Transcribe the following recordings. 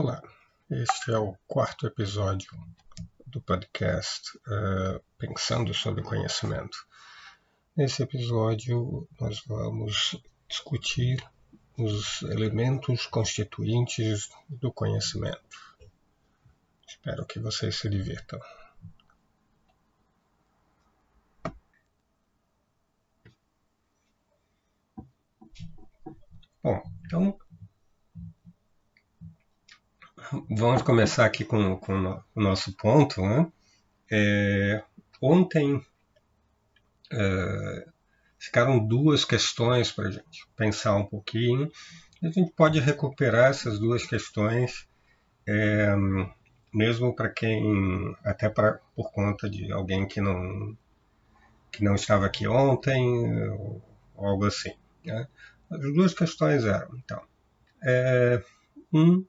Olá, este é o quarto episódio do podcast uh, Pensando sobre Conhecimento. Nesse episódio, nós vamos discutir os elementos constituintes do conhecimento. Espero que vocês se divirtam. Bom, então vamos começar aqui com, com o nosso ponto. Né? É, ontem é, ficaram duas questões para a gente pensar um pouquinho. A gente pode recuperar essas duas questões, é, mesmo para quem, até pra, por conta de alguém que não, que não estava aqui ontem, ou algo assim. Né? As duas questões eram, então, é, um,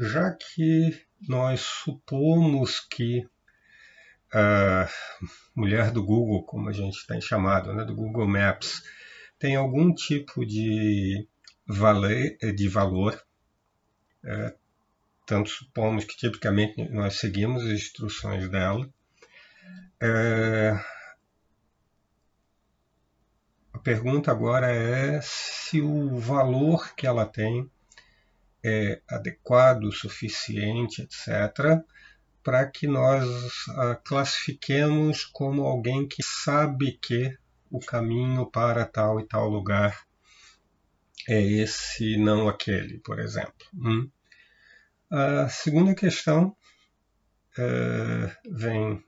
já que nós supomos que a mulher do Google, como a gente tem chamado, né, do Google Maps, tem algum tipo de, valer, de valor, é, tanto supomos que tipicamente nós seguimos as instruções dela. É, a pergunta agora é se o valor que ela tem é adequado, suficiente, etc., para que nós a classifiquemos como alguém que sabe que o caminho para tal e tal lugar é esse, não aquele, por exemplo. Hum. A segunda questão é, vem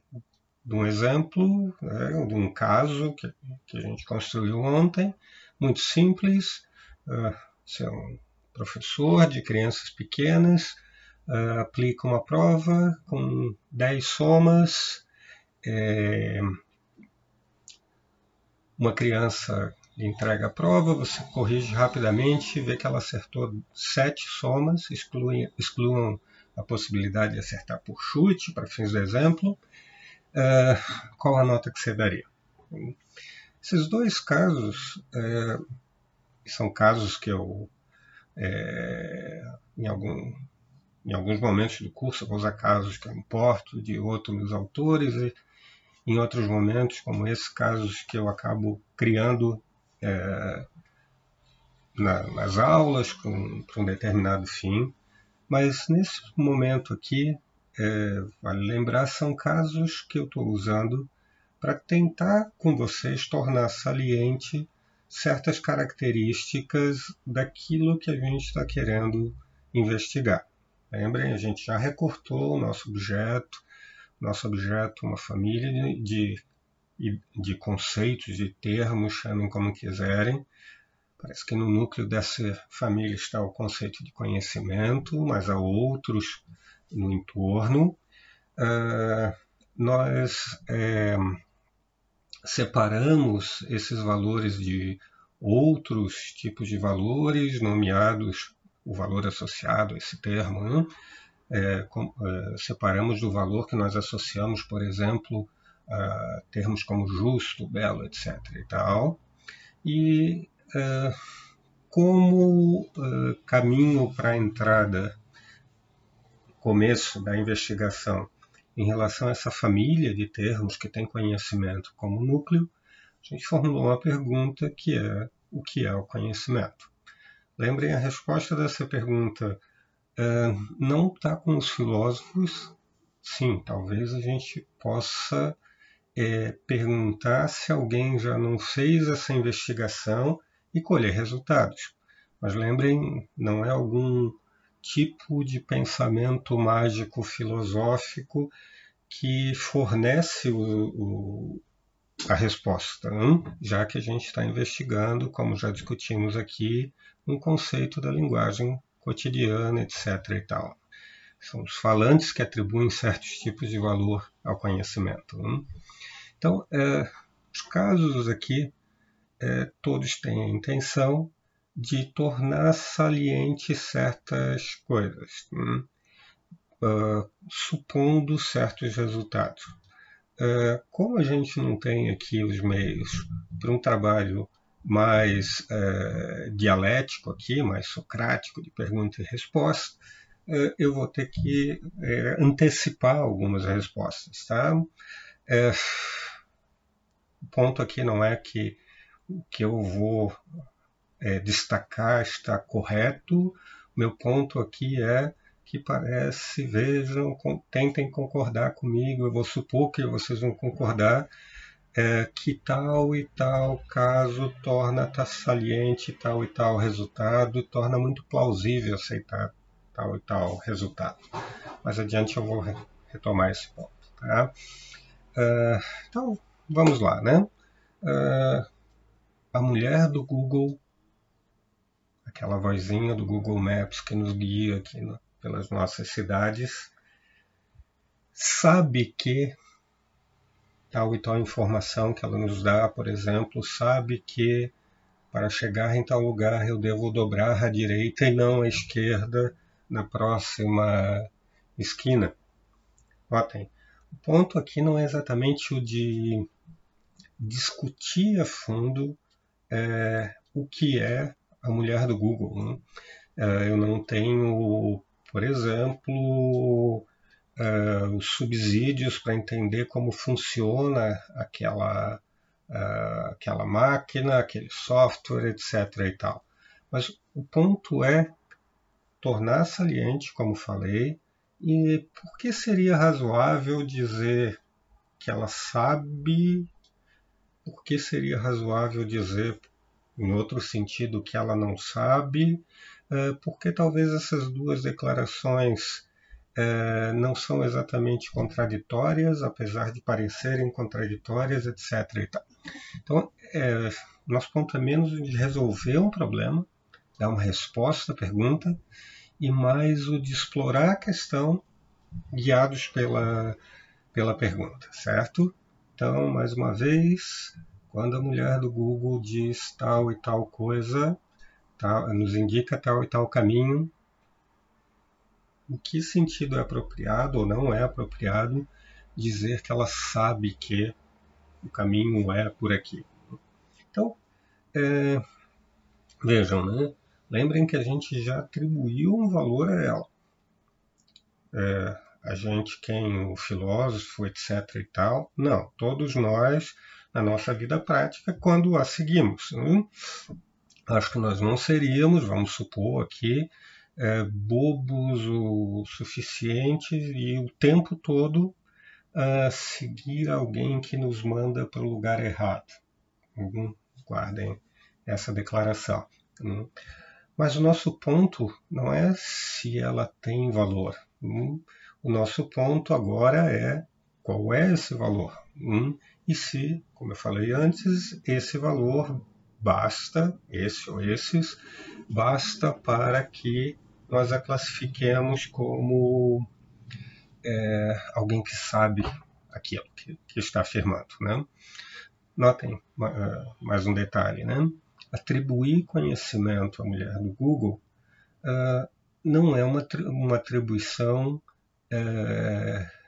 de um exemplo, é, de um caso que, que, a gente construiu ontem, muito simples. É professor de crianças pequenas, uh, aplica uma prova com 10 somas, é, uma criança entrega a prova, você corrige rapidamente, vê que ela acertou 7 somas, excluem, excluam a possibilidade de acertar por chute, para fins do exemplo, uh, qual a nota que você daria? Esses dois casos uh, são casos que eu é, em, algum, em alguns momentos do curso, usar casos que eu importo de outros autores, e em outros momentos, como esses casos que eu acabo criando é, na, nas aulas para um determinado fim. Mas nesse momento aqui, é, vale lembrar, são casos que eu estou usando para tentar com vocês tornar saliente certas características daquilo que a gente está querendo investigar. Lembrem, a gente já recortou o nosso objeto, nosso objeto, uma família de, de, conceitos, de termos, chamem como quiserem. Parece que no núcleo dessa família está o conceito de conhecimento, mas há outros no entorno. Uh, nós é, separamos esses valores de outros tipos de valores, nomeados o valor associado a esse termo, né? é, com, é, separamos do valor que nós associamos, por exemplo, a termos como justo, belo, etc. E, tal. e é, como é, caminho para a entrada, começo da investigação, em relação a essa família de termos que tem conhecimento como núcleo, a gente formulou uma pergunta que é o que é o conhecimento. Lembrem, a resposta dessa pergunta uh, não está com os filósofos. Sim, talvez a gente possa é, perguntar se alguém já não fez essa investigação e colher resultados. Mas lembrem, não é algum tipo de pensamento mágico filosófico que fornece o, o, a resposta, hein? já que a gente está investigando, como já discutimos aqui, um conceito da linguagem cotidiana, etc. E tal. São os falantes que atribuem certos tipos de valor ao conhecimento. Hein? Então, é, os casos aqui, é, todos têm a intenção de tornar salientes certas coisas, uh, supondo certos resultados. Uh, como a gente não tem aqui os meios para um trabalho mais é, dialético aqui, mais socrático de pergunta e resposta, eu vou ter que é, antecipar algumas respostas, tá? O ponto aqui não é que o que eu vou é, destacar está correto, meu ponto aqui é que parece, vejam, tentem concordar comigo, eu vou supor que vocês vão concordar é, que tal e tal caso torna tá saliente tal e tal resultado, torna muito plausível aceitar tal e tal resultado. Mais adiante eu vou retomar esse ponto. Tá? Uh, então, vamos lá, né? Uh, a mulher do Google, aquela vozinha do Google Maps que nos guia aqui no, pelas nossas cidades, sabe que tal e tal informação que ela nos dá, por exemplo, sabe que para chegar em tal lugar eu devo dobrar à direita e não à esquerda na próxima esquina. Notem, o ponto aqui não é exatamente o de discutir a fundo é, o que é a mulher do Google. Né? É, eu não tenho, por exemplo, uh, os subsídios para entender como funciona aquela, uh, aquela máquina, aquele software, etc. E tal. Mas o ponto é tornar saliente, como falei, e por que seria razoável dizer que ela sabe? Por que seria razoável dizer, em outro sentido, que ela não sabe? Uh, porque talvez essas duas declarações é, não são exatamente contraditórias, apesar de parecerem contraditórias, etc. Então, é, nosso ponto é menos de resolver um problema, dar uma resposta à pergunta, e mais o de explorar a questão guiados pela, pela pergunta, certo? Então, mais uma vez, quando a mulher do Google diz tal e tal coisa, tal, nos indica tal e tal caminho, em que sentido é apropriado ou não é apropriado dizer que ela sabe que o caminho é por aqui. Então, é, vejam, né? lembrem que a gente já atribuiu um valor a ela. É, a gente, quem o filósofo, etc. e tal, não, todos nós, na nossa vida prática, quando a seguimos. Né? Acho que nós não seríamos, vamos supor aqui, é, bobos o suficiente e o tempo todo a seguir alguém que nos manda para o lugar errado. Guardem essa declaração. Uhum. Mas o nosso ponto não é se ela tem valor. Uhum. O nosso ponto agora é qual é esse valor. E se, como eu falei antes, esse valor basta, esse ou esses, basta para que nós a classifiquemos como é, alguém que sabe aquilo que, que está afirmando. Né? Notem é, mais um detalhe, né? Atribuir conhecimento à mulher do Google uh, não é uma, uma atribuição uh,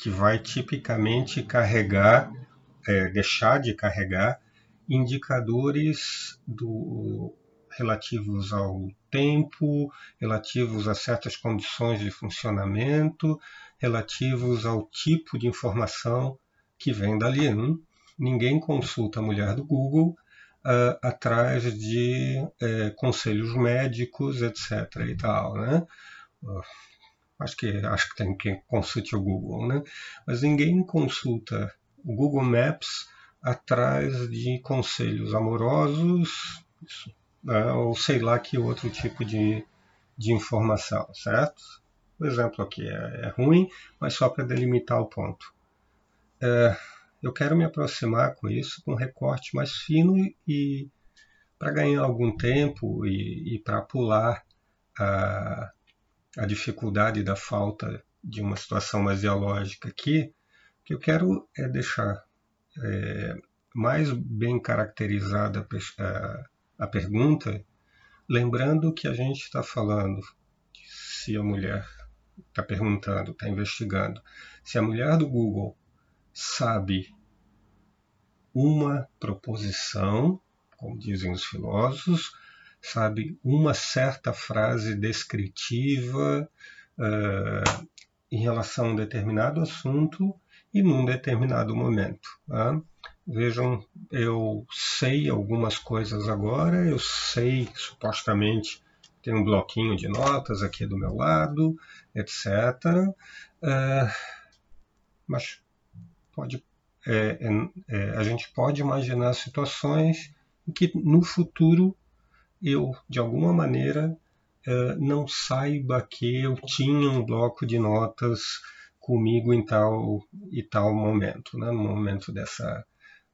que vai tipicamente carregar, uh, deixar de carregar indicadores do, relativos ao tempo, relativos a certas condições de funcionamento, relativos ao tipo de informação que vem dali. Hein? Ninguém consulta a mulher do Google uh, atrás de uh, conselhos médicos, etc. e tal, né? Uh, acho que acho que tem quem consulte o Google, né? Mas ninguém consulta o Google Maps atrás de conselhos amorosos, né, ou sei lá que outro tipo de, de informação, certo? O exemplo aqui é, é ruim, mas só para delimitar o ponto. É, eu quero me aproximar com isso com um recorte mais fino e para ganhar algum tempo e, e para pular a, a dificuldade da falta de uma situação mais dialógica aqui, o que eu quero é deixar é, mais bem caracterizada a, a pergunta, lembrando que a gente está falando, se a mulher está perguntando, está investigando, se a mulher do Google sabe uma proposição, como dizem os filósofos, sabe, uma certa frase descritiva uh, em relação a um determinado assunto e num determinado momento. Tá? Vejam, eu sei algumas coisas agora, eu sei supostamente tem um bloquinho de notas aqui do meu lado, etc. Uh, mas pode, é, é, a gente pode imaginar situações em que no futuro eu, de alguma maneira, uh, não saiba que eu tinha um bloco de notas comigo em tal e tal momento, né, no momento dessa,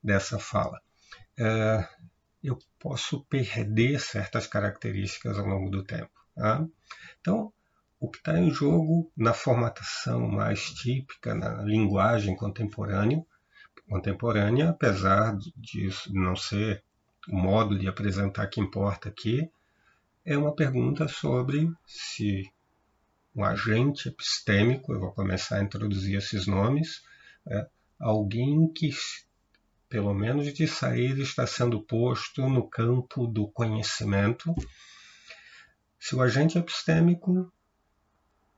dessa fala. Uh, eu posso perder certas características ao longo do tempo. Tá? Então, o que está em jogo na formatação mais típica, na linguagem contemporânea, contemporânea apesar de não ser o modo de apresentar que importa aqui, é uma pergunta sobre se um agente epistêmico, eu vou começar a introduzir esses nomes, é alguém que, pelo menos de sair, está sendo posto no campo do conhecimento. Se o agente epistêmico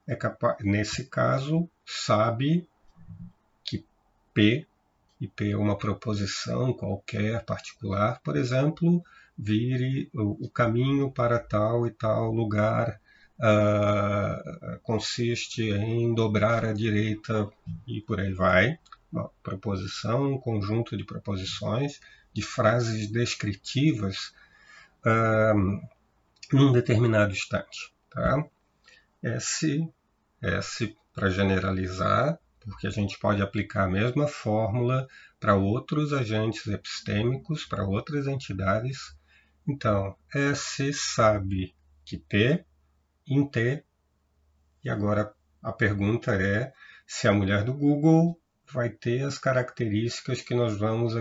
é capaz, nesse caso, sabe que P e P é uma proposição qualquer particular, por exemplo, vire o, caminho para tal e tal lugar uh, consiste em dobrar à direita e por aí vai. Uma proposição, um conjunto de proposições, de frases descritivas uh, num determinado instante. Tá? S, S para generalizar, porque a gente pode aplicar a mesma fórmula para outros agentes epistêmicos, para outras entidades. Então, S sabe que T, em T, e agora a pergunta é se a mulher do Google vai ter as características que nós vamos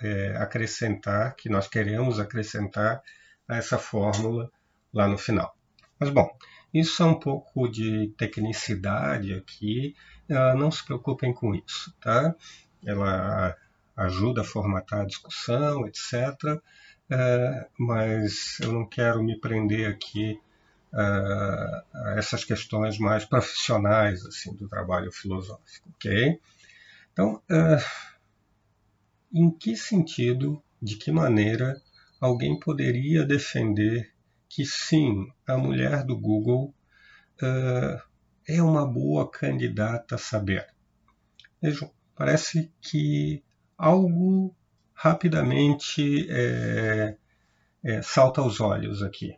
é, acrescentar, que nós queremos acrescentar a essa fórmula lá no final. Mas bom, isso é um pouco de tecnicidade aqui, não se preocupem com isso, tá? Ela ajuda a formatar a discussão, etc. É, mas eu não quero me prender aqui uh, a essas questões mais profissionais assim do trabalho filosófico, ok? Então, uh, em que sentido, de que maneira alguém poderia defender que sim, a mulher do Google é uma boa candidata a saber. Vejam, parece que algo rapidamente é, é, salta aos olhos aqui.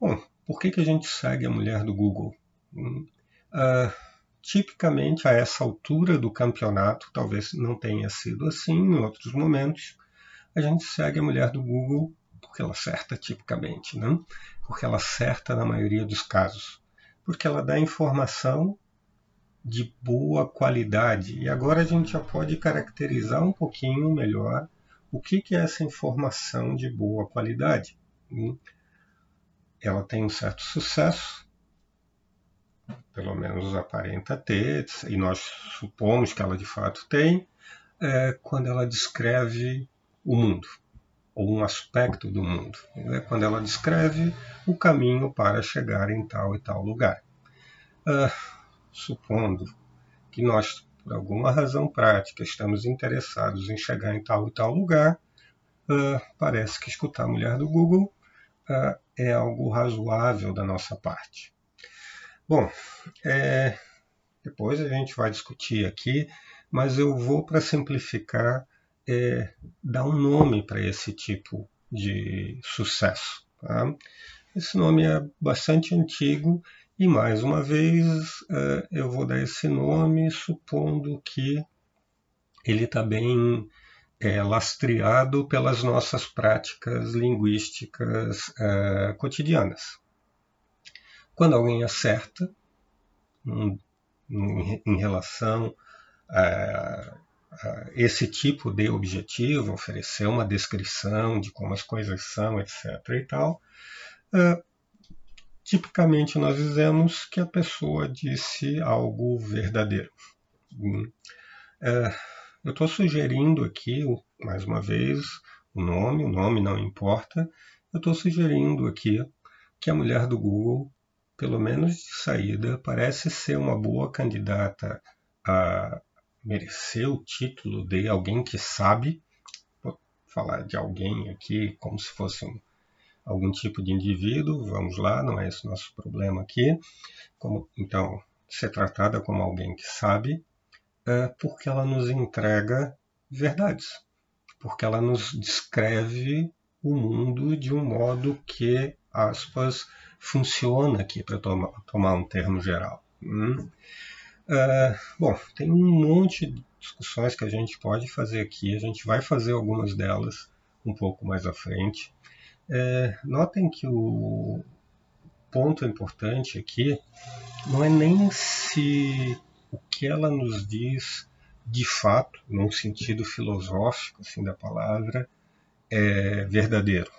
Bom, por que, que a gente segue a mulher do Google? Uh, tipicamente, a essa altura do campeonato, talvez não tenha sido assim em outros momentos, a gente segue a mulher do Google porque ela acerta tipicamente, né? porque ela acerta na maioria dos casos, porque ela dá informação de boa qualidade. E agora a gente já pode caracterizar um pouquinho melhor o que, é essa informação de boa qualidade. Né? Ela tem um certo sucesso, pelo menos aparenta ter, e nós supomos que ela de fato tem, é, quando ela descreve o mundo ou um aspecto do mundo, né? quando ela descreve o caminho para chegar em tal e tal lugar. Uh, supondo que nós, por alguma razão prática, estamos interessados em chegar em tal e tal lugar, uh, parece que escutar a mulher do Google uh, é algo razoável da nossa parte. Bom, é, depois a gente vai discutir aqui, mas eu vou, para simplificar, é, dar um nome para esse tipo de sucesso. Tá? Esse nome é bastante antigo e, mais uma vez, é, eu vou dar esse nome supondo que ele está bem é, lastreado pelas nossas práticas linguísticas é, cotidianas. Quando alguém acerta em, em, em relação a esse tipo de objetivo, oferecer uma descrição de como as coisas são, etc. e tal, uh, tipicamente nós dizemos que a pessoa disse algo verdadeiro. Uh, eu estou sugerindo aqui, mais uma vez, o nome, o nome não importa. Eu estou sugerindo aqui que a mulher do Google, pelo menos de saída, parece ser uma boa candidata a merecer o título de alguém que sabe. Vou falar de alguém aqui como se fosse um, algum tipo de indivíduo, vamos lá, não é esse o nosso problema aqui. Como, então, ser tratada como alguém que sabe, é porque ela nos entrega verdades, porque ela nos descreve o mundo de um modo que, aspas, funciona aqui, para tomar, tomar um termo geral. Hum? Uh, bom, tem um monte de discussões que a gente pode fazer aqui, a gente vai fazer algumas delas um pouco mais à frente. É, notem que o ponto importante aqui não é nem se o que ela nos diz de fato, num sentido filosófico assim, da palavra, é verdadeiro,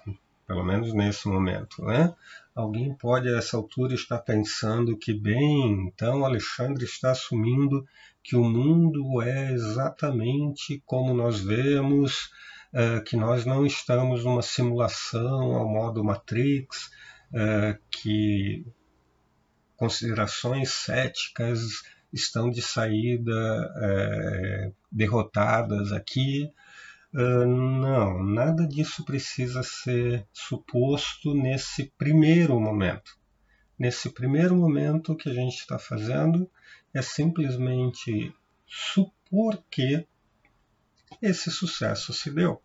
pelo menos nesse momento. Né? Alguém pode, a essa altura, estar pensando que, bem, então Alexandre está assumindo que o mundo é exatamente como nós vemos, é, que nós não estamos numa simulação ao modo Matrix, é, que considerações céticas estão de saída é, derrotadas aqui. Uh, não, nada disso precisa ser suposto nesse primeiro momento. Nesse primeiro momento, o que a gente está fazendo é simplesmente supor que esse sucesso se deu.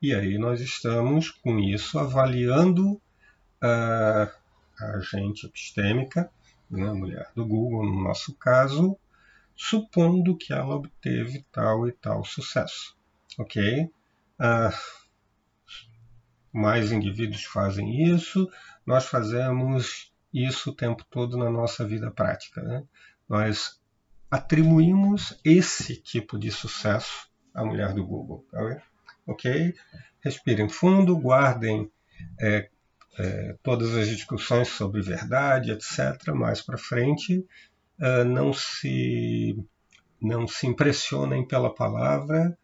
E aí nós estamos com isso avaliando uh, a agente epistêmica né, mulher do Google, no nosso caso, supondo que ela obteve tal e tal sucesso. Ok? Uh, mais indivíduos fazem isso, nós fazemos isso o tempo todo na nossa vida prática. Né? Nós atribuímos esse tipo de sucesso à mulher do Google. Tá ok? Respirem fundo, guardem é, é, todas as discussões sobre verdade, etc., mais para frente, é, não, se, não se impressionem pela palavra,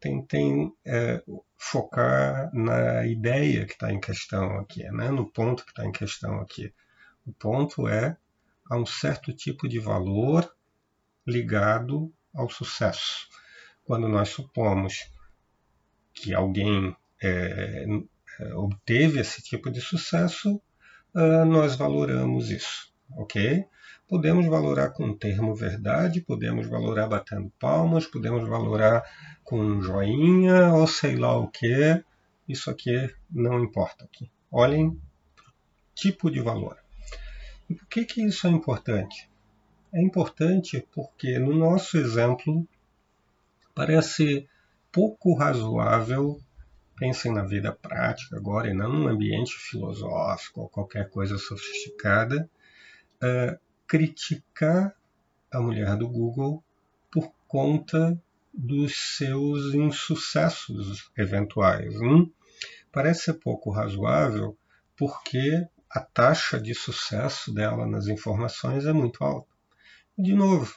tentem é, focar na ideia que está em questão aqui, né? no ponto que está em questão aqui. O ponto é a um certo tipo de valor ligado ao sucesso. Quando nós supomos que alguém é, obteve esse tipo de sucesso, uh, nós valoramos isso, ok? Podemos valorar com o termo verdade, podemos valorar batendo palmas, podemos valorar com um joinha ou sei lá o que. Isso aqui não importa aqui. Olhem tipo de valor. E por que, que isso é importante? É importante porque no nosso exemplo parece pouco razoável Pensem na vida prática agora e não num ambiente filosófico ou qualquer coisa sofisticada. Uh, criticar a mulher do Google por conta dos seus insucessos eventuais. Hum? Parece ser pouco razoável porque a taxa de sucesso dela nas informações é muito alta. De novo,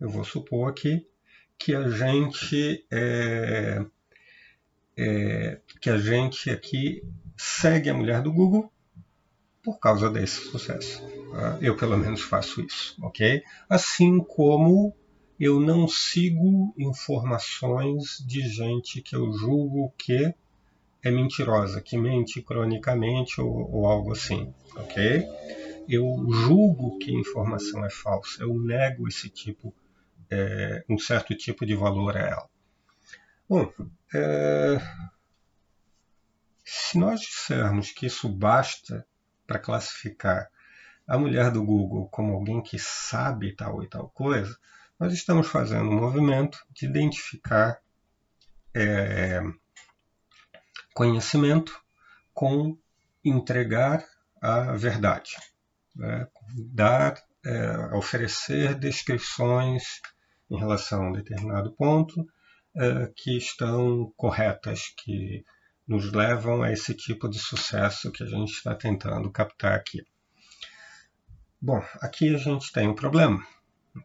eu vou supor aqui que a gente é, é, que a gente aqui segue a mulher do Google por causa desse sucesso. Tá? Eu, pelo menos, faço isso, ok? Assim como eu não sigo informações de gente que eu julgo que é mentirosa, que mente cronicamente ou, ou algo assim, ok? Eu julgo que informação é falsa, eu nego esse tipo, é, um certo tipo de valor a ela. Bom, é... se nós dissermos que isso basta para classificar a mulher do Google como alguém que sabe tal e tal coisa, nós estamos fazendo um movimento de identificar é, conhecimento com entregar a verdade, né? dar, é, oferecer descrições em relação a um determinado ponto uh, que estão corretas, que nos levam a esse tipo de sucesso que a gente está tentando captar aqui. Bom, aqui a gente tem um problema.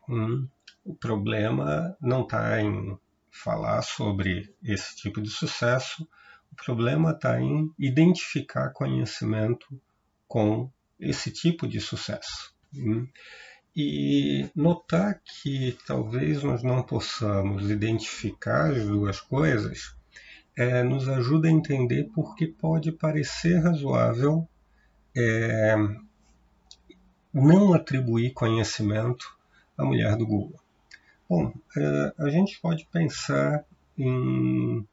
Hum, o problema não está em falar sobre esse tipo de sucesso, O problema está em identificar conhecimento com esse tipo de sucesso. Hum? E notar que talvez nós não possamos identificar as duas coisas é, nos ajuda a entender por que pode parecer razoável é, não atribuir conhecimento à mulher do Google. Bom, é, a gente pode pensar em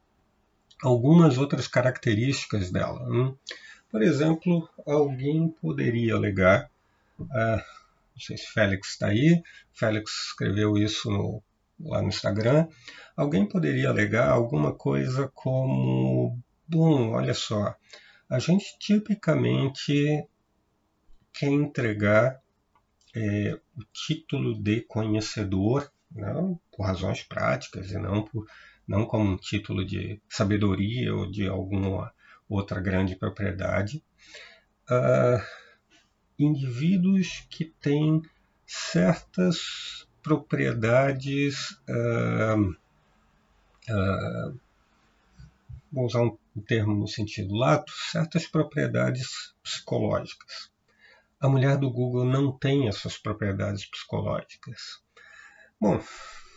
algumas outras características dela. Hein? Por exemplo, alguém poderia alegar, uh, não sei se Félix está aí, Félix escreveu isso no, lá no Instagram, alguém poderia alegar alguma coisa como: bom, olha só, a gente tipicamente quer entregar é, o título de conhecedor, não, né, por razões práticas e não, por, não como um título de sabedoria ou de alguma outra grande propriedade. Uh, indivíduos que têm certas propriedades, uh, uh, vou usar um termo no sentido lato, certas propriedades psicológicas. A mulher do Google não tem essas propriedades psicológicas. Bom,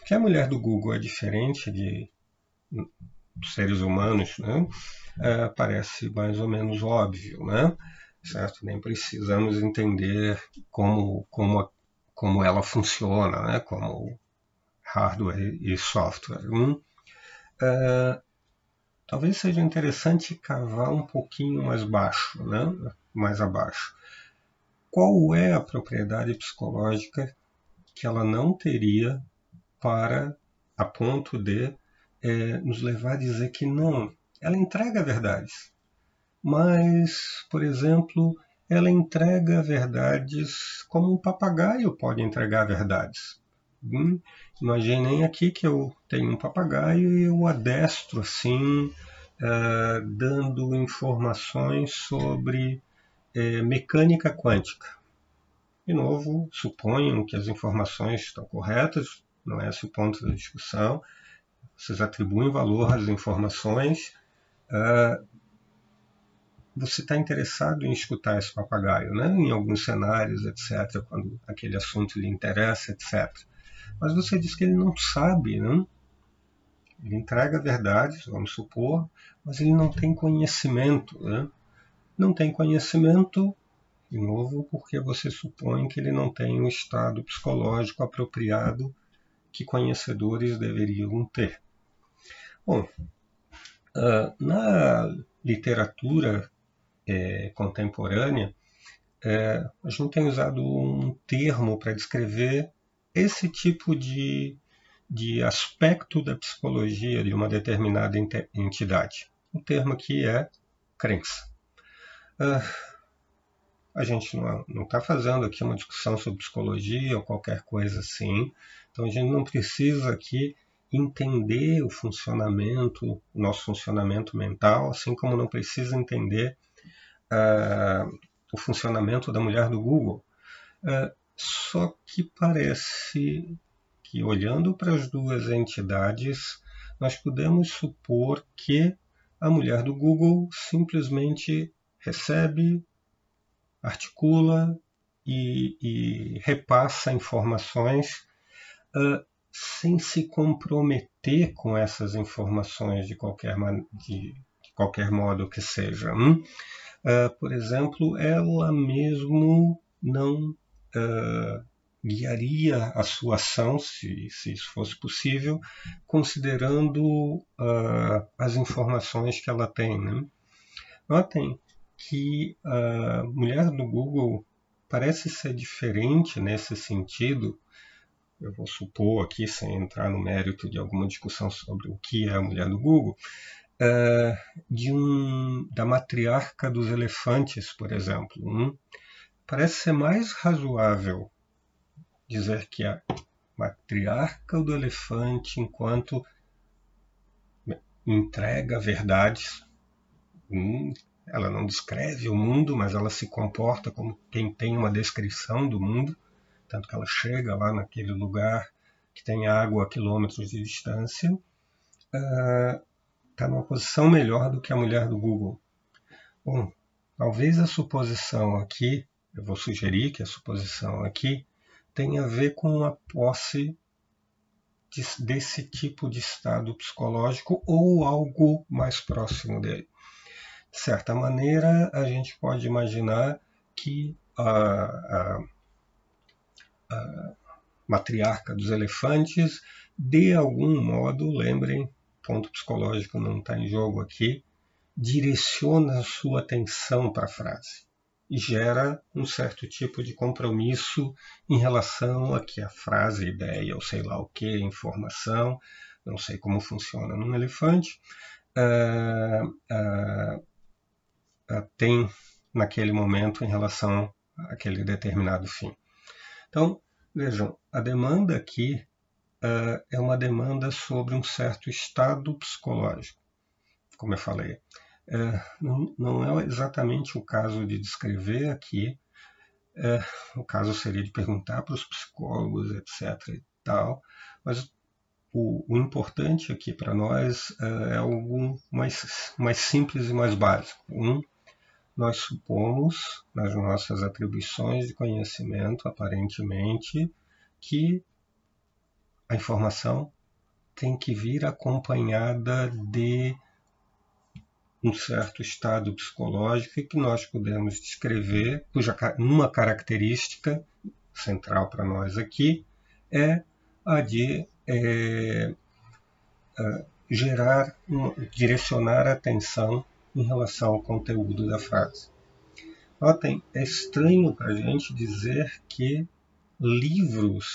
que a mulher do Google é diferente de seres humanos, né? Uh, parece mais ou menos óbvio, né? certo? Nem precisamos entender como, como, como ela funciona, né? como hardware e software. Hum? Uh, talvez seja interessante cavar um pouquinho mais baixo, né? mais abaixo. Qual é a propriedade psicológica que ela não teria para, a ponto de é, nos levar a dizer que não, ela entrega verdades mas, por exemplo, ela entrega verdades como um papagaio pode entregar verdades. Hum? Imaginem aqui que eu tenho um papagaio e eu adestro assim, uh, dando informações sobre uh, mecânica quântica. De novo, suponham que as informações estão corretas, não é esse o ponto da discussão. Vocês atribuem valor às informações, uh, você está interessado em escutar esse papagaio, né? em alguns cenários, etc., quando aquele assunto lhe interessa, etc. Mas você diz que ele não sabe, né? ele entrega verdades, vamos supor, mas ele não tem conhecimento. Né? Não tem conhecimento, de novo, porque você supõe que ele não tem um estado psicológico apropriado que conhecedores deveriam ter. Bom, uh, na literatura é, contemporânea, é, a gente tem usado um termo para descrever esse tipo de, de aspecto da psicologia de uma determinada entidade. O termo aqui é crença. Uh, a gente não está fazendo aqui uma discussão sobre psicologia ou qualquer coisa assim, então a gente não precisa aqui entender o funcionamento, o nosso funcionamento mental, assim como não precisa entender o funcionamento da mulher do Google. Uh, só que parece que, olhando para as duas entidades, nós podemos supor que a mulher do Google simplesmente recebe, articula e, e repassa informações uh, sem se comprometer com essas informações de qualquer, de, de qualquer modo que seja. Hum? Uh, por exemplo, ela mesmo não uh, guiaria a sua ação, se, se isso fosse possível, considerando uh, as informações que ela tem. Né? Notem que a mulher do Google parece ser diferente nesse sentido. Eu vou supor aqui, sem entrar no mérito de alguma discussão sobre o que é a mulher do Google, uh, de um, da matriarca dos elefantes, por exemplo. Hum? Parece ser mais razoável dizer que a matriarca do elefante, enquanto entrega verdades, hum, ela não descreve o mundo, mas ela se comporta como quem tem uma descrição do mundo, tanto que ela chega lá naquele lugar que tem água a quilômetros de distância. Uh, está numa posição melhor do que a mulher do Google. Bom, talvez a suposição aqui, eu vou sugerir que a suposição aqui tenha a ver com a posse desse tipo de estado psicológico ou algo mais próximo dele. De certa maneira, a gente pode imaginar que a, a, a matriarca dos elefantes, de algum modo, lembrem, ponto psicológico não está em jogo aqui, direciona a sua atenção para a frase e gera um certo tipo de compromisso em relação a que a frase, ideia ou sei lá o que, informação, não sei como funciona num elefante, uh, uh, uh, tem naquele momento em relação àquele determinado fim. Então, vejam, a demanda aqui é uma demanda sobre um certo estado psicológico, como eu falei. É, não, não, é exatamente o caso de descrever aqui, é, o caso seria de perguntar para os psicólogos, etc. e tal, mas o, o importante aqui para nós é, é algo mais, mais simples e mais básico. Um, nós supomos, nas nossas atribuições de conhecimento, aparentemente, que a informação tem que vir acompanhada de um certo estado psicológico que nós podemos descrever, cuja uma característica central para nós aqui é a de é, é, gerar, direcionar a atenção em relação ao conteúdo da frase. Notem, é estranho para a gente dizer que livros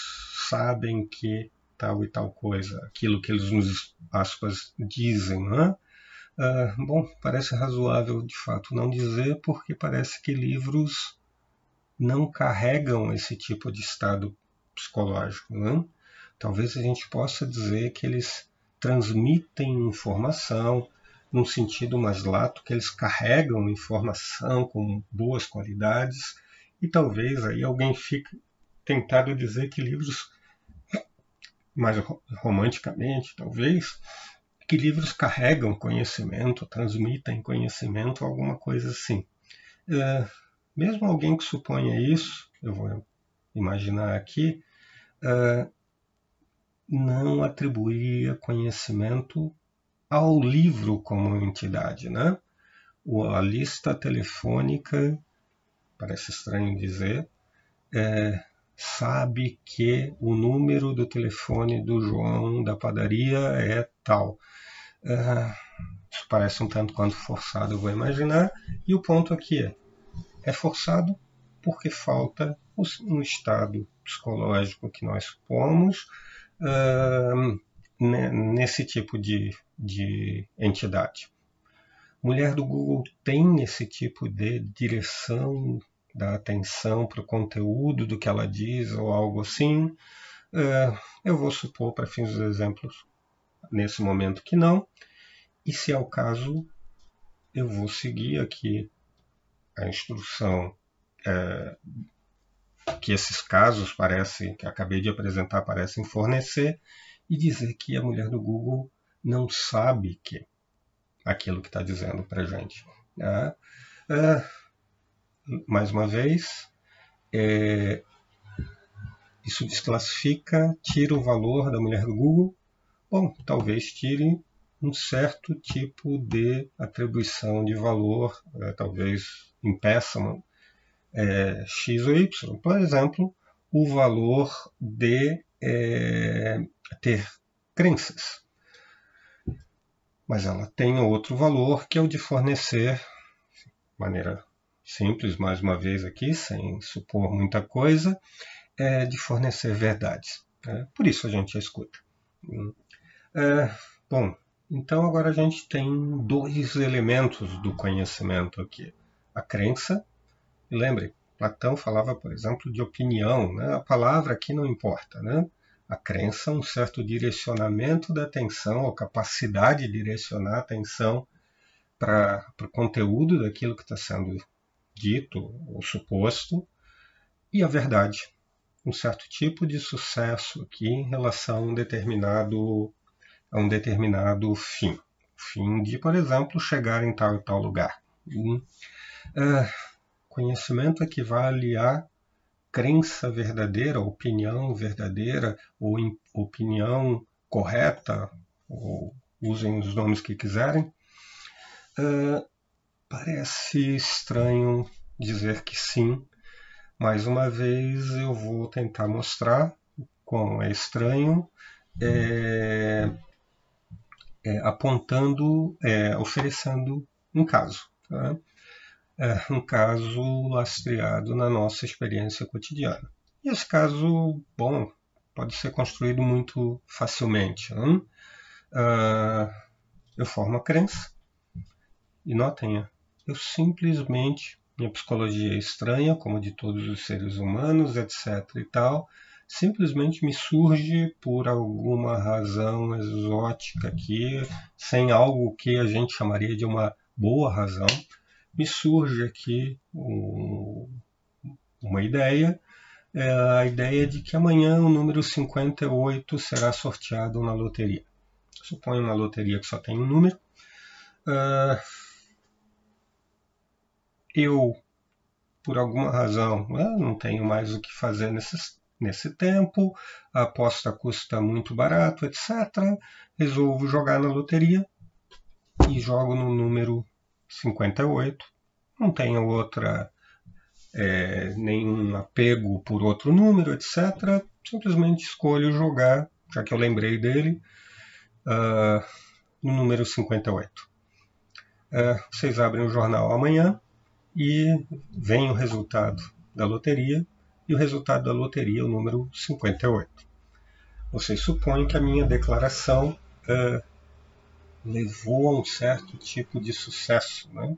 sabem que tal e tal coisa, aquilo que eles nos aspas dizem, é? Uh, bom, parece razoável de fato não dizer, porque parece que livros não carregam esse tipo de estado psicológico. Não? Talvez a gente possa dizer que eles transmitem informação num sentido mais lato, que eles carregam informação com boas qualidades, e talvez aí alguém fique tentado dizer que livros, mais romanticamente, talvez, que livros carregam conhecimento, transmitem conhecimento, alguma coisa assim. É, mesmo alguém que suponha isso, eu vou imaginar aqui, é, não atribuiria conhecimento ao livro como entidade, né? A lista telefônica, parece estranho dizer, é, sabe que o número do telefone do João da padaria é tal. Uh, isso parece um tanto quanto forçado, eu vou imaginar. E o ponto aqui é: é forçado porque falta um estado psicológico que nós supomos uh, nesse tipo de, de entidade. Mulher do Google tem esse tipo de direção da atenção para o conteúdo do que ela diz ou algo assim. Uh, eu vou supor, para fins dos exemplos, nesse momento que não. E se é o caso, eu vou seguir aqui a instrução é, que esses casos parecem, que acabei de apresentar, parecem fornecer, e dizer que a mulher do Google não sabe que aquilo que está dizendo para gente. É, é, mais uma vez, é, isso desclassifica, tira o valor da mulher do Google Bom, talvez tire um certo tipo de atribuição de valor, é, talvez impeça é, x ou y. Por exemplo, o valor de é, ter crenças. Mas ela tem outro valor que é o de fornecer, de maneira simples, mais uma vez aqui, sem supor muita coisa, é de fornecer verdades. Né? Por isso a gente a escuta. É, bom, então agora a gente tem dois elementos do conhecimento aqui: a crença. Lembre, Platão falava, por exemplo, de opinião. Né? A palavra aqui não importa. Né? A crença é um certo direcionamento da atenção, ou capacidade de direcionar a atenção para o conteúdo daquilo que está sendo dito ou suposto, e a verdade, um certo tipo de sucesso aqui em relação a um determinado a um determinado fim, fim de, por exemplo, chegar em tal e tal lugar. Hum. Uh, conhecimento equivale a crença verdadeira, opinião verdadeira, ou opinião correta, ou usem os nomes que quiserem. Uh, parece estranho dizer que sim. Mais uma vez eu vou tentar mostrar como é estranho, é, é, apontando, é, oferecendo um caso. Tá? É, um caso lastreado na nossa experiência cotidiana. E esse caso, bom, pode ser construído muito facilmente. Uh, eu formo a crença, e notem, eu simplesmente, minha psicologia é estranha, como de todos os seres humanos, etc. e tal, simplesmente me surge por alguma razão exótica aqui, sem algo que a gente chamaria de uma boa razão, me surge aqui um, uma ideia, é a ideia de que amanhã o número 58 será sorteado na loteria. Suponho uma loteria que só tem um número. Uh, eu, por alguma razão, né, não tenho mais o que fazer nesse, nesse tempo, a aposta custa muito barato, etc. Resolvo jogar na loteria e jogo no número 58. Não tenho outra, é, nenhum apego por outro número, etc. Simplesmente escolho jogar, já que eu lembrei dele, uh, número 58. Uh, vocês abrem o jornal amanhã e vem o resultado da loteria, e o resultado da loteria é o número 58. Vocês supõem que a minha declaração uh, levou a um certo tipo de sucesso. Né?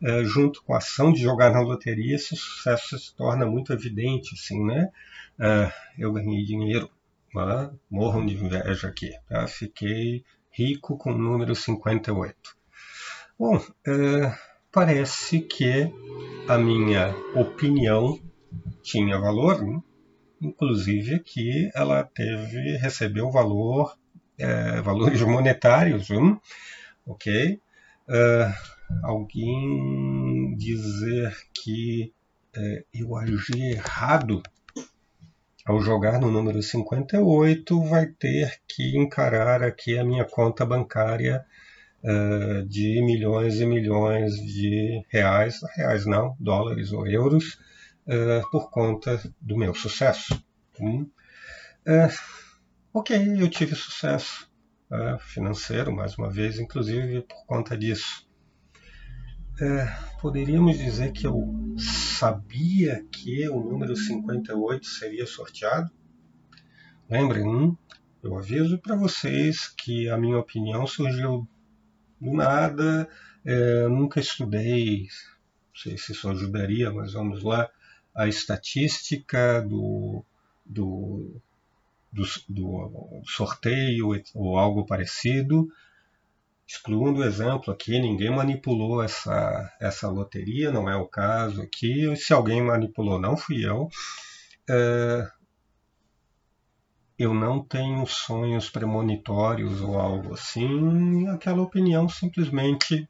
Uh, junto com a ação de jogar na loteria, esse sucesso se torna muito evidente. Assim, né? Uh, eu ganhei dinheiro, né? morram de inveja aqui. Tá? Fiquei rico com o número 58. Bom, uh, parece que a minha opinião tinha valor, né? inclusive que ela teve recebeu valor é, valores monetários, ok? Uh, alguém dizer que é, eu agi errado ao jogar no número 58 vai ter que encarar aqui a minha conta bancária uh, de milhões e milhões de reais, reais não, dólares ou euros, uh, por conta do meu sucesso. Hum? Uh, ok, eu tive sucesso financeiro, mais uma vez, inclusive por conta disso. poderíamos dizer que eu sabia que o número 58 seria sorteado? Lembrem, hum, eu aviso para vocês que a minha opinião surgiu do nada. É, nunca estudei, não sei se isso ajudaria, mas vamos lá, a estatística do, do, do, do sorteio ou algo parecido. Excluindo o exemplo aqui, ninguém manipulou essa, essa loteria, não é o caso aqui. Se alguém manipulou, não fui eu. É, eu não tenho sonhos premonitórios ou algo assim, aquela opinião simplesmente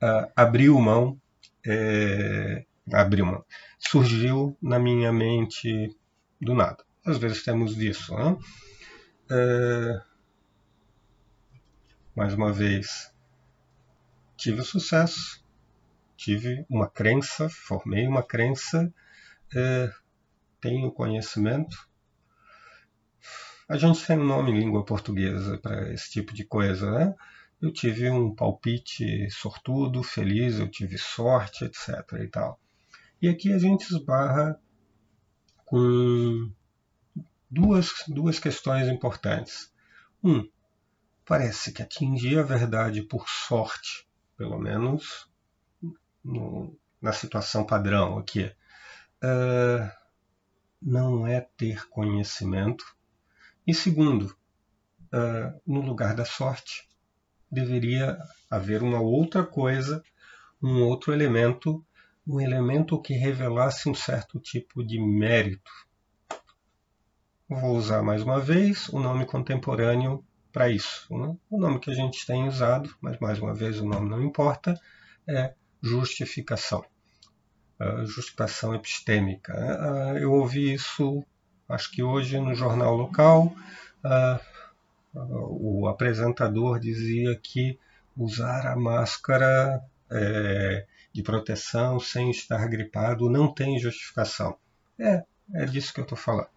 uh, abriu mão, é, abriu mão, surgiu na minha mente do nada. Às vezes temos disso, né? É, mais uma vez, tive sucesso, tive uma crença, formei uma crença, é, tenho conhecimento, a gente tem um nome em língua portuguesa para esse tipo de coisa, né? Eu tive um palpite sortudo, feliz, eu tive sorte, etc. e tal. E aqui a gente esbarra com duas, duas questões importantes. Um, parece que atingir a verdade por sorte, pelo menos no, na situação padrão aqui, uh, não é ter conhecimento e segundo, uh, no lugar da sorte, deveria haver uma outra coisa, um outro elemento, um elemento que revelasse um certo tipo de mérito. Vou usar mais uma vez o nome contemporâneo para isso. Né? O nome que a gente tem usado, mas mais uma vez o nome não importa, é justificação. Uh, justificação epistêmica. Uh, eu ouvi isso, acho que hoje, no jornal local. o apresentador dizia que usar a máscara é, de proteção sem estar gripado não tem justificação. É, é disso que eu estou falando.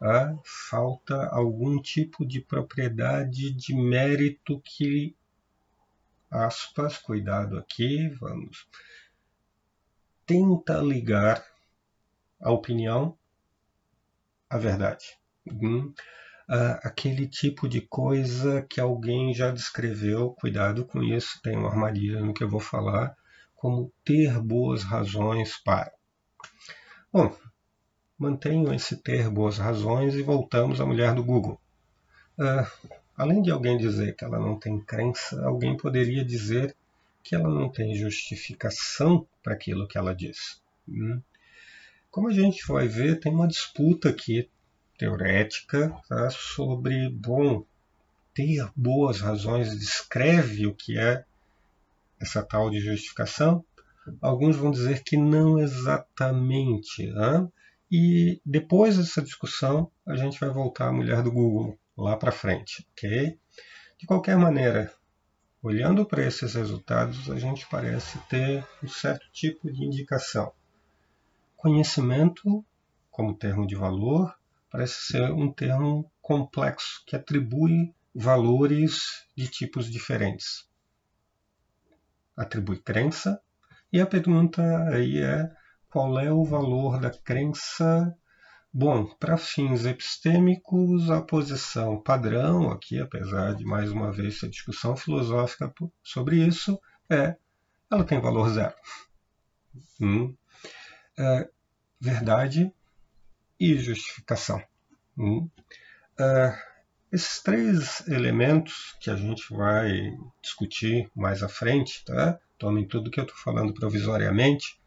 Ah, falta algum tipo de propriedade de mérito que, aspas, cuidado aqui, vamos, tenta ligar a opinião à verdade. Hum, ah, aquele tipo de coisa que alguém já descreveu, cuidado com isso, tem uma armadilha no que eu vou falar, como ter boas razões para. Bom, mantenham esse ter boas razões e voltamos à mulher do Google. Uh, além de alguém dizer que ela não tem crença, alguém poderia dizer que ela não tem justificação para aquilo que ela diz. Hum? Como a gente vai ver, tem uma disputa aqui teorética tá, sobre, bom, ter boas razões descreve o que é essa tal de justificação. Alguns vão dizer que não exatamente. Né? E depois dessa discussão, a gente vai voltar à mulher do Google lá para frente, ok? De qualquer maneira, olhando para esses resultados, a gente parece ter um certo tipo de indicação. Conhecimento, como termo de valor, parece ser um termo complexo que atribui valores de tipos diferentes. Atribui crença, e a pergunta aí é qual é o valor da crença? Bom, para fins epistêmicos, a posição padrão aqui, apesar de mais uma vez ter discussão filosófica sobre isso, é ela tem valor zero. Hum. É, verdade e justificação. Hum. É, esses três elementos que a gente vai discutir mais à frente, tá? tomem tudo que eu estou falando provisoriamente,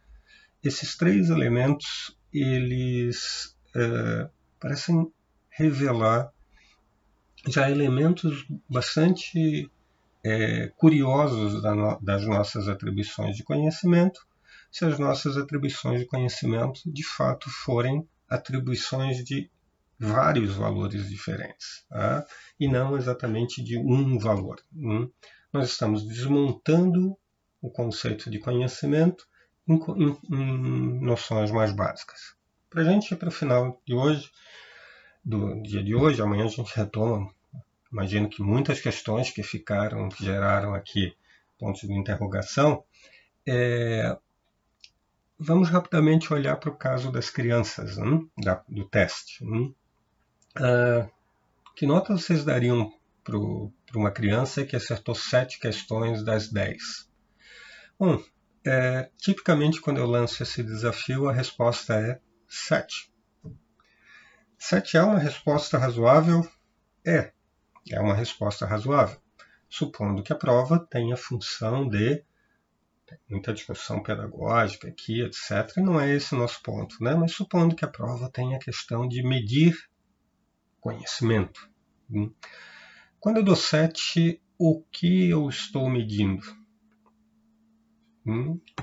esses três elementos eles é, parecem revelar já elementos bastante é, curiosos da no, das nossas atribuições de conhecimento, se as nossas atribuições de conhecimento de fato forem atribuições de vários valores diferentes, tá? e não exatamente de um valor. Hum? Nós estamos desmontando o conceito de conhecimento em, em, em noções mais básicas. Para a gente para o final de hoje, do dia de hoje, amanhã a gente retoma. Imagino que muitas questões que ficaram, que geraram aqui pontos de interrogação. É, vamos rapidamente olhar para o caso das crianças, hum, da, do teste. Hum. Ah, que nota vocês dariam para uma criança que acertou sete questões das dez? Bom, é, tipicamente, quando eu lanço esse desafio, a resposta é 7. 7 é uma resposta razoável? É, é uma resposta razoável, supondo que a prova tenha função de muita discussão pedagógica aqui, etc. Não é esse o nosso ponto, né? mas supondo que a prova tenha a questão de medir conhecimento. Quando eu dou 7, o que eu estou medindo?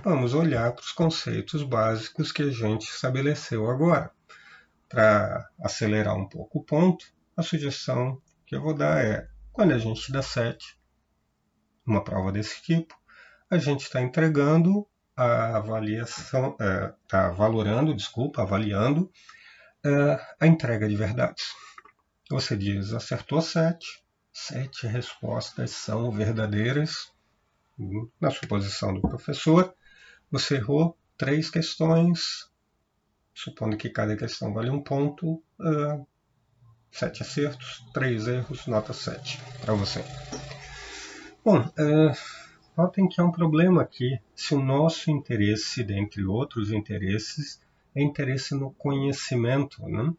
Vamos olhar para os conceitos básicos que a gente estabeleceu agora. Para acelerar um pouco o ponto, a sugestão que eu vou dar é: quando a gente dá 7, uma prova desse tipo, a gente está entregando a avaliação, está é, valorando, desculpa, avaliando é, a entrega de verdades. Você diz, acertou 7, sete respostas são verdadeiras, na suposição do professor, você errou três questões, supondo que cada questão vale um ponto, uh, sete acertos, três erros, nota 7 para você. Bom, uh, notem que há um problema aqui. Se o nosso interesse, dentre outros interesses, é interesse no conhecimento, né?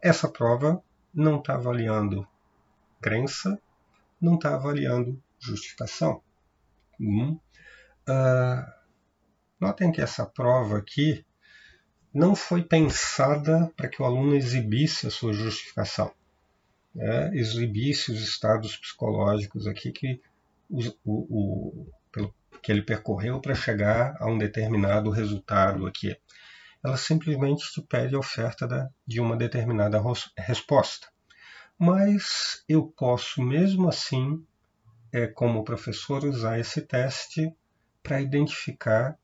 essa prova não está avaliando crença, não está avaliando justificação. Uh, notem que essa prova aqui não foi pensada para que o aluno exibisse a sua justificação. né, exibisse os estados psicológicos aqui que, o, o, o que ele percorreu para chegar a um determinado resultado aqui. Ela simplesmente te pede a oferta da, de uma determinada resposta. Mas eu posso, mesmo assim, é, como professor, usar esse teste para identificar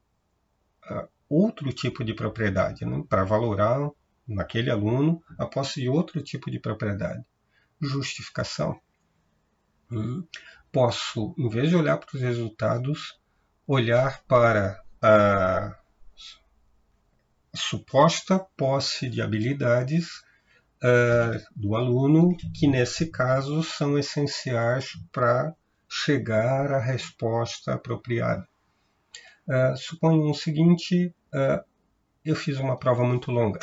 uh, outro tipo de propriedade, né? para valorar naquele aluno a posse de outro tipo de propriedade. Justificação. Hum. Posso, em vez de olhar para os resultados, olhar para a suposta posse de habilidades uh, do aluno, que nesse caso são essenciais para chegar à resposta apropriada. Uh, suponho o seguinte: uh, eu fiz uma prova muito longa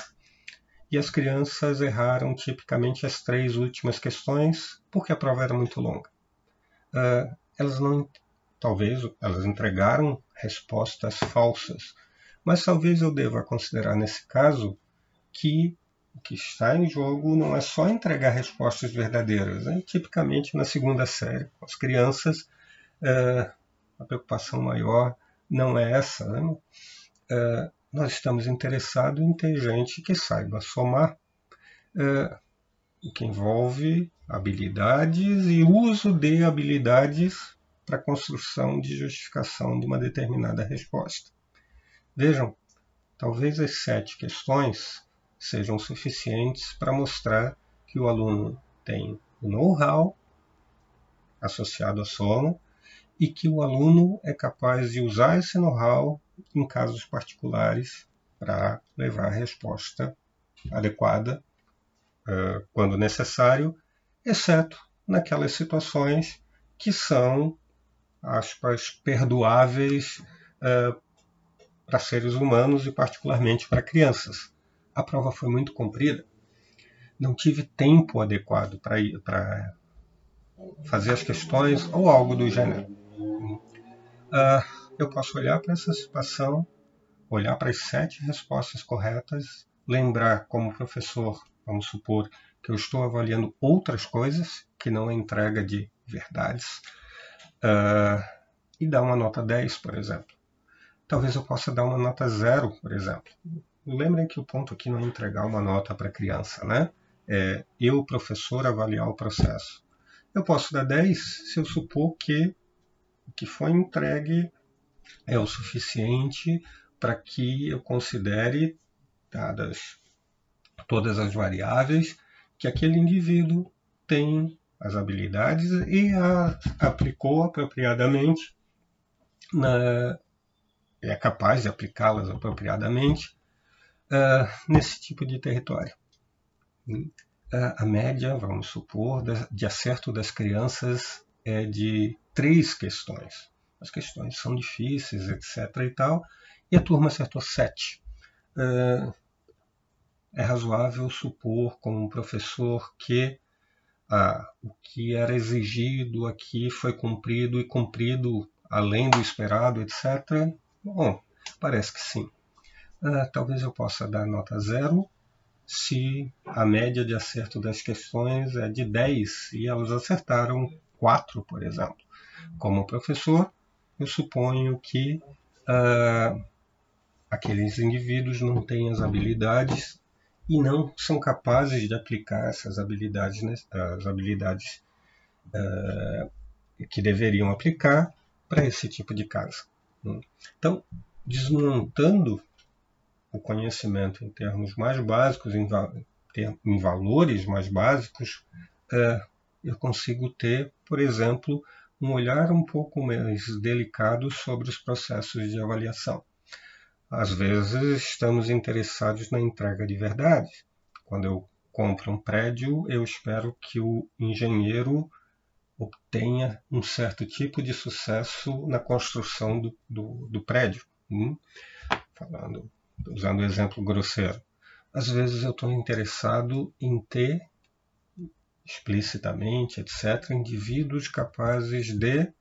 e as crianças erraram tipicamente as três últimas questões porque a prova era muito longa. Uh, elas não, talvez, elas entregaram respostas falsas, mas talvez eu deva considerar nesse caso que o que está em jogo não é só entregar respostas verdadeiras. Né? Tipicamente na segunda série, com as crianças, uh, a preocupação maior não é essa. Né? Uh, nós estamos interessados em ter gente que saiba somar, o que envolve habilidades e uso de habilidades para construção de justificação de uma determinada resposta. Vejam, talvez as sete questões sejam suficientes para mostrar que o aluno tem o know-how associado à soma e que o aluno é capaz de usar esse know-how em casos particulares para levar a resposta adequada uh, quando necessário, exceto naquelas situações que são, aspas, perdoáveis uh, para seres humanos e particularmente para crianças. A prova foi muito comprida, não tive tempo adequado para fazer as questões ou algo do gênero. Uh, eu posso olhar para essa situação, olhar para as sete respostas corretas, lembrar como professor, vamos supor que eu estou avaliando outras coisas que não a entrega de verdades, uh, e dar uma nota 10, por exemplo. Talvez eu possa dar uma nota 0, por exemplo. Lembrem que o ponto aqui não é entregar uma nota para a criança, né? É eu, professor, avaliar o processo. Eu posso dar 10 se eu supor que o que foi entregue é o suficiente para que eu considere, dadas todas as variáveis, que aquele indivíduo tem as habilidades e a aplicou apropriadamente, na, é capaz de aplicá-las apropriadamente uh, nesse tipo de território. Uh, a média, vamos supor, de acerto das crianças é de três questões. As questões são difíceis, etc. e tal, e a turma acertou sete. Uh, é razoável supor, como professor, que ah, o que era exigido aqui foi cumprido e cumprido além do esperado, etc. Bom, parece que sim. Ah, talvez eu possa dar nota zero se a média de acerto das questões é de 10 e elas acertaram 4, por exemplo. Como professor, eu suponho que ah, aqueles indivíduos não têm as habilidades e não são capazes de aplicar essas habilidades, né, as habilidades uh, que deveriam aplicar para esse tipo de caso. Né? Então, desmontando o conhecimento em termos mais básicos, em, em valores mais básicos, uh, eu consigo ter, por exemplo, um olhar um pouco mais delicado sobre os processos de avaliação. Às vezes estamos interessados na entrega de verdade. Quando eu compro um prédio, eu espero que o engenheiro obtenha um certo tipo de sucesso na construção do, do, do prédio. Hum? Falando, usando o exemplo grosseiro. Às vezes eu estou interessado em ter explicitamente, etc., indivíduos capazes de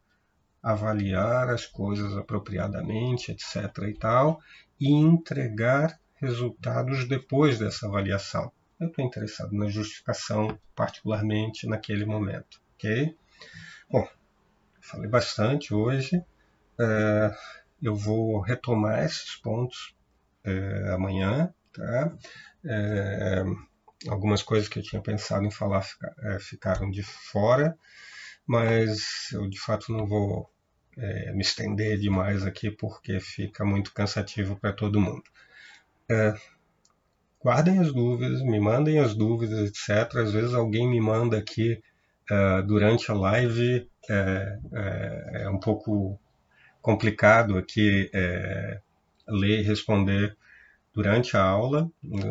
avaliar as coisas apropriadamente, etc. e tal, e entregar resultados depois dessa avaliação. eu estou interessado na justificação, particularmente naquele momento. Ok? Bom, falei bastante hoje. É, eu vou retomar esses pontos é, amanhã. Tá? É, algumas coisas que eu tinha pensado em falar é, ficaram de fora, mas eu de fato não vou é, me estender demais aqui porque fica muito cansativo para todo mundo. É, guardem as dúvidas, me mandem as dúvidas, etc. Às vezes alguém me manda aqui uh, durante a live, é, é, é, um pouco complicado aqui é, ler e responder durante a aula. Né?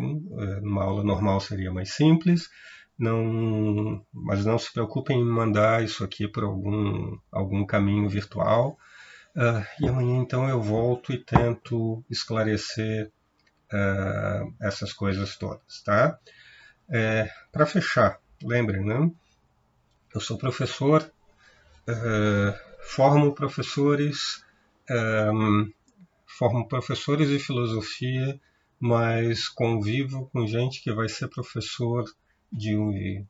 Numa aula normal seria mais simples. Não, mas não se preocupem em mandar isso aqui por algum, algum caminho virtual. Uh, e amanhã então eu volto e tento esclarecer uh, essas coisas todas, tá? É, Para fechar, lembrem, né? Eu sou professor, uh, formo professores, um, formo professores de filosofia, mas convivo com gente que vai ser professor de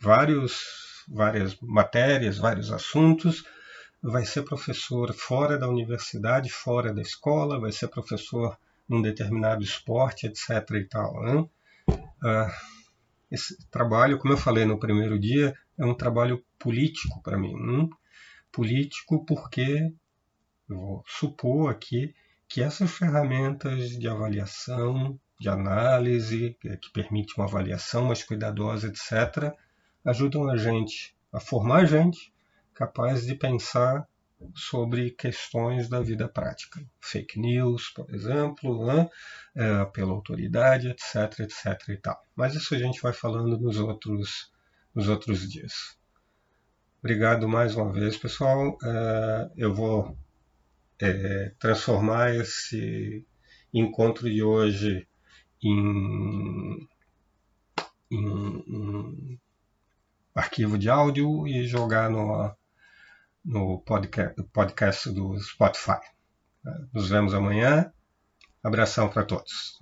vários, várias matérias, vários assuntos, vai ser professor fora da universidade, fora da escola, vai ser professor num determinado esporte, etc. e tal. Uh, esse trabalho, como eu falei no primeiro dia, é um trabalho político para mim. Político porque, eu vou supor aqui, que essas ferramentas de avaliação, de análise, que permite uma avaliação mais cuidadosa, etc., ajudam a gente a formar a gente capaz de pensar sobre questões da vida prática. Fake news, por exemplo, né? é, pela autoridade, etc, etc e tal. Mas isso a gente vai falando nos outros, nos outros dias. Obrigado mais uma vez, pessoal. É, eu vou é, transformar esse encontro de hoje em, em um arquivo de áudio e jogar no, no podcast, podcast do Spotify. Nos vemos amanhã. Abração para todos.